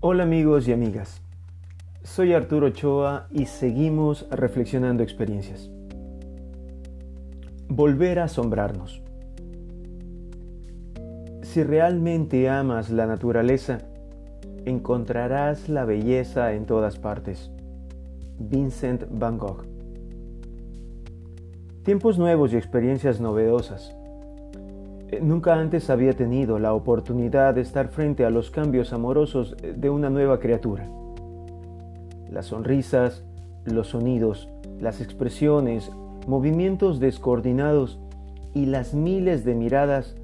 Hola amigos y amigas, soy Arturo Ochoa y seguimos reflexionando experiencias. Volver a asombrarnos. Si realmente amas la naturaleza, encontrarás la belleza en todas partes. Vincent Van Gogh. Tiempos nuevos y experiencias novedosas. Eh, nunca antes había tenido la oportunidad de estar frente a los cambios amorosos de una nueva criatura. Las sonrisas, los sonidos, las expresiones, movimientos descoordinados y las miles de miradas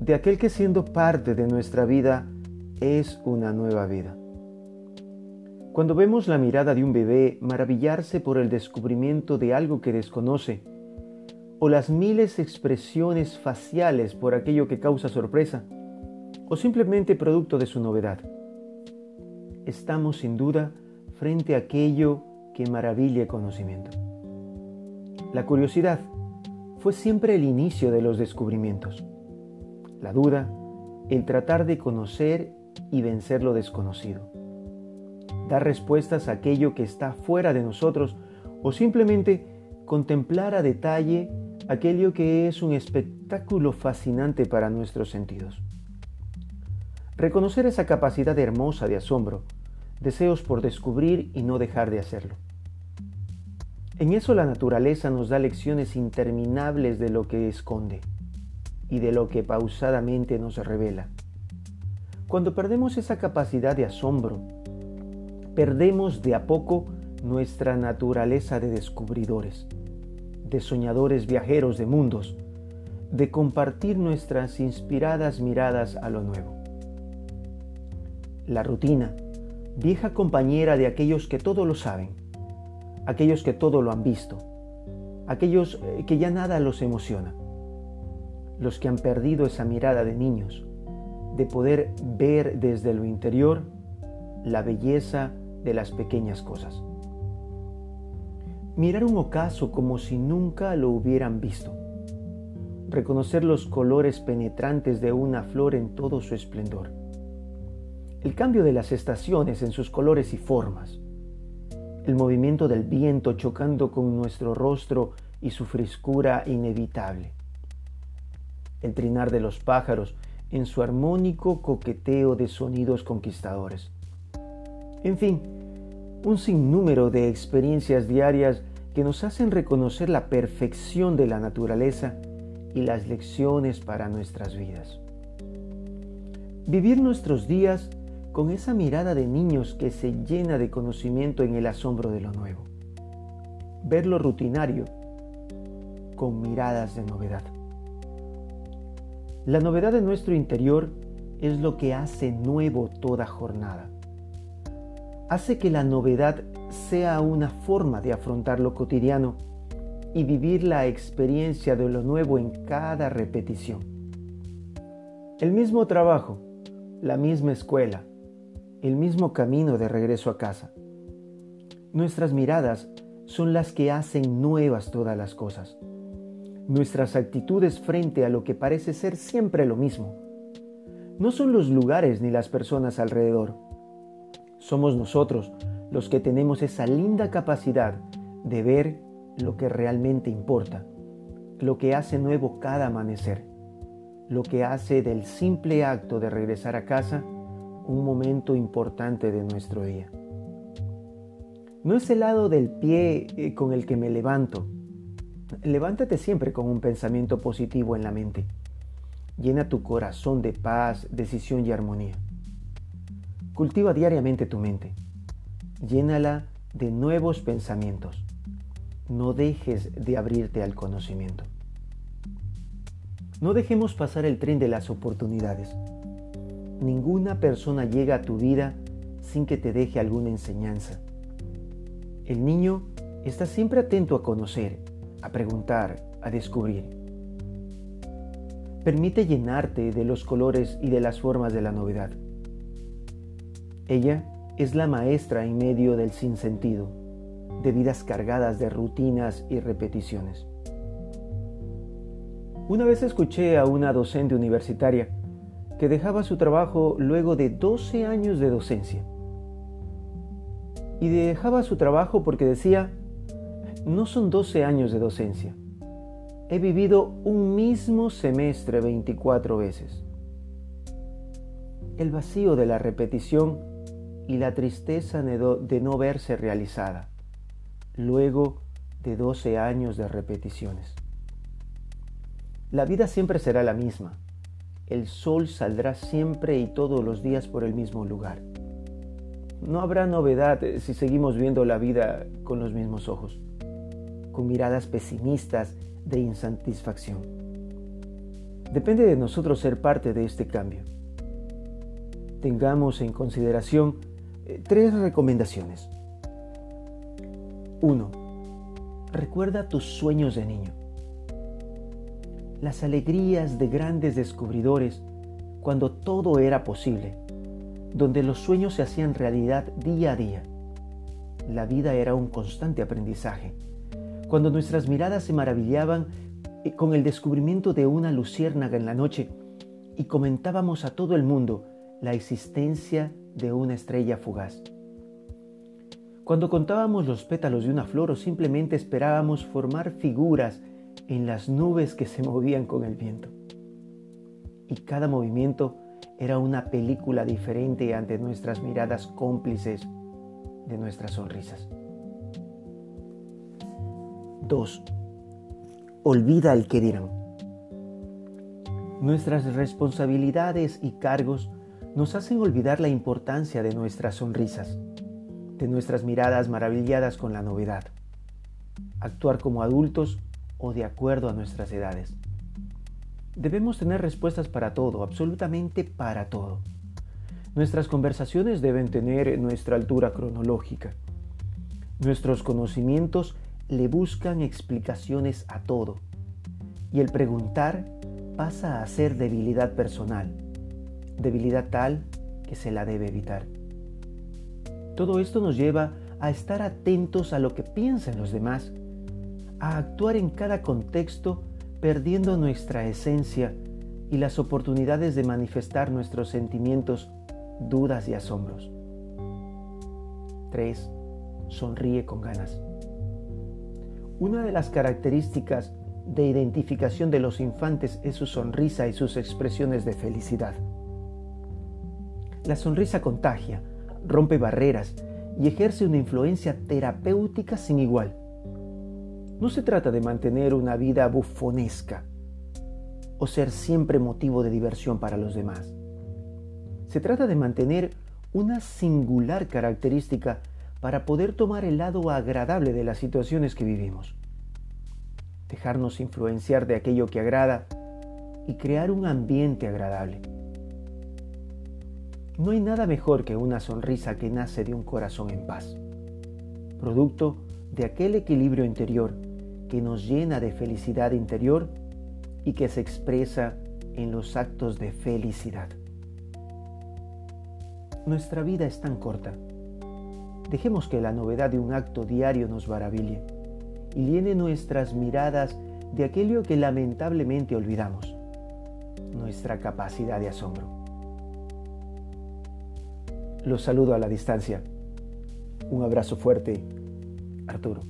de aquel que siendo parte de nuestra vida es una nueva vida. Cuando vemos la mirada de un bebé maravillarse por el descubrimiento de algo que desconoce, o las miles expresiones faciales por aquello que causa sorpresa, o simplemente producto de su novedad. Estamos sin duda frente a aquello que maravilla el conocimiento. La curiosidad fue siempre el inicio de los descubrimientos. La duda, el tratar de conocer y vencer lo desconocido. Dar respuestas a aquello que está fuera de nosotros o simplemente contemplar a detalle aquello que es un espectáculo fascinante para nuestros sentidos. Reconocer esa capacidad hermosa de asombro, deseos por descubrir y no dejar de hacerlo. En eso la naturaleza nos da lecciones interminables de lo que esconde y de lo que pausadamente nos revela. Cuando perdemos esa capacidad de asombro, perdemos de a poco nuestra naturaleza de descubridores de soñadores viajeros de mundos, de compartir nuestras inspiradas miradas a lo nuevo. La rutina, vieja compañera de aquellos que todo lo saben, aquellos que todo lo han visto, aquellos eh, que ya nada los emociona, los que han perdido esa mirada de niños, de poder ver desde lo interior la belleza de las pequeñas cosas mirar un ocaso como si nunca lo hubieran visto, reconocer los colores penetrantes de una flor en todo su esplendor, el cambio de las estaciones en sus colores y formas, el movimiento del viento chocando con nuestro rostro y su frescura inevitable, el trinar de los pájaros en su armónico coqueteo de sonidos conquistadores. En fin, un sinnúmero de experiencias diarias que nos hacen reconocer la perfección de la naturaleza y las lecciones para nuestras vidas. Vivir nuestros días con esa mirada de niños que se llena de conocimiento en el asombro de lo nuevo. Ver lo rutinario con miradas de novedad. La novedad de nuestro interior es lo que hace nuevo toda jornada hace que la novedad sea una forma de afrontar lo cotidiano y vivir la experiencia de lo nuevo en cada repetición. El mismo trabajo, la misma escuela, el mismo camino de regreso a casa. Nuestras miradas son las que hacen nuevas todas las cosas. Nuestras actitudes frente a lo que parece ser siempre lo mismo. No son los lugares ni las personas alrededor somos nosotros los que tenemos esa linda capacidad de ver lo que realmente importa, lo que hace nuevo cada amanecer, lo que hace del simple acto de regresar a casa un momento importante de nuestro día. No es el lado del pie eh, con el que me levanto. Levántate siempre con un pensamiento positivo en la mente. Llena tu corazón de paz, decisión y armonía. Cultiva diariamente tu mente. Llénala de nuevos pensamientos. No dejes de abrirte al conocimiento. No dejemos pasar el tren de las oportunidades. Ninguna persona llega a tu vida sin que te deje alguna enseñanza. El niño está siempre atento a conocer, a preguntar, a descubrir. Permite llenarte de los colores y de las formas de la novedad. Ella es la maestra en medio del sinsentido, de vidas cargadas de rutinas y repeticiones. Una vez escuché a una docente universitaria que dejaba su trabajo luego de 12 años de docencia y dejaba su trabajo porque decía, no son 12 años de docencia. He vivido un mismo semestre 24 veces. El vacío de la repetición y la tristeza de no verse realizada, luego de 12 años de repeticiones. La vida siempre será la misma. El sol saldrá siempre y todos los días por el mismo lugar. No habrá novedad si seguimos viendo la vida con los mismos ojos, con miradas pesimistas de insatisfacción. Depende de nosotros ser parte de este cambio. Tengamos en consideración tres recomendaciones. 1. Recuerda tus sueños de niño. Las alegrías de grandes descubridores cuando todo era posible donde los sueños se hacían realidad día a día. La vida era un constante aprendizaje. Cuando nuestras miradas se maravillaban eh, con el descubrimiento de una luciérnaga en la noche y comentábamos a todo el mundo la existencia de una estrella fugaz. Cuando contábamos los pétalos de una flor o simplemente esperábamos formar figuras en las nubes que se movían con el viento. Y cada movimiento era una película diferente ante nuestras miradas cómplices de nuestras sonrisas. 2. Olvida el que dirán. Nuestras responsabilidades y cargos nos hacen olvidar la importancia de nuestras sonrisas, de nuestras miradas maravilladas con la novedad, actuar como adultos o de acuerdo a nuestras edades. Debemos tener respuestas para todo, absolutamente para todo. Nuestras conversaciones deben tener nuestra altura cronológica. Nuestros conocimientos le buscan explicaciones a todo. Y el preguntar pasa a ser debilidad personal, debilidad tal que se la debe evitar. Todo esto nos lleva a estar atentos a lo que piensan los demás, a actuar en cada contexto perdiendo nuestra esencia y las oportunidades de manifestar nuestros sentimientos, dudas y asombros. 3. Sonríe con ganas. Una de las características de identificación de los infantes es su sonrisa y sus expresiones de felicidad. La sonrisa contagia, rompe barreras y ejerce una influencia terapéutica sin igual. No se trata de mantener una vida bufonesca o ser siempre motivo de diversión para los demás. Se trata de mantener una singular característica para poder tomar el lado agradable de las situaciones que vivimos. Dejarnos influenciar de aquello que agrada y crear un ambiente agradable. No hay nada mejor que una sonrisa que nace de un corazón en paz, producto de aquel equilibrio interior que nos llena de felicidad interior y que se expresa en los actos de felicidad. Nuestra vida es tan corta. Dejemos que la novedad de un acto diario nos maraville y llene nuestras miradas de aquello que lamentablemente olvidamos, nuestra capacidad de asombro. Los saludo a la distancia. Un abrazo fuerte, Arturo.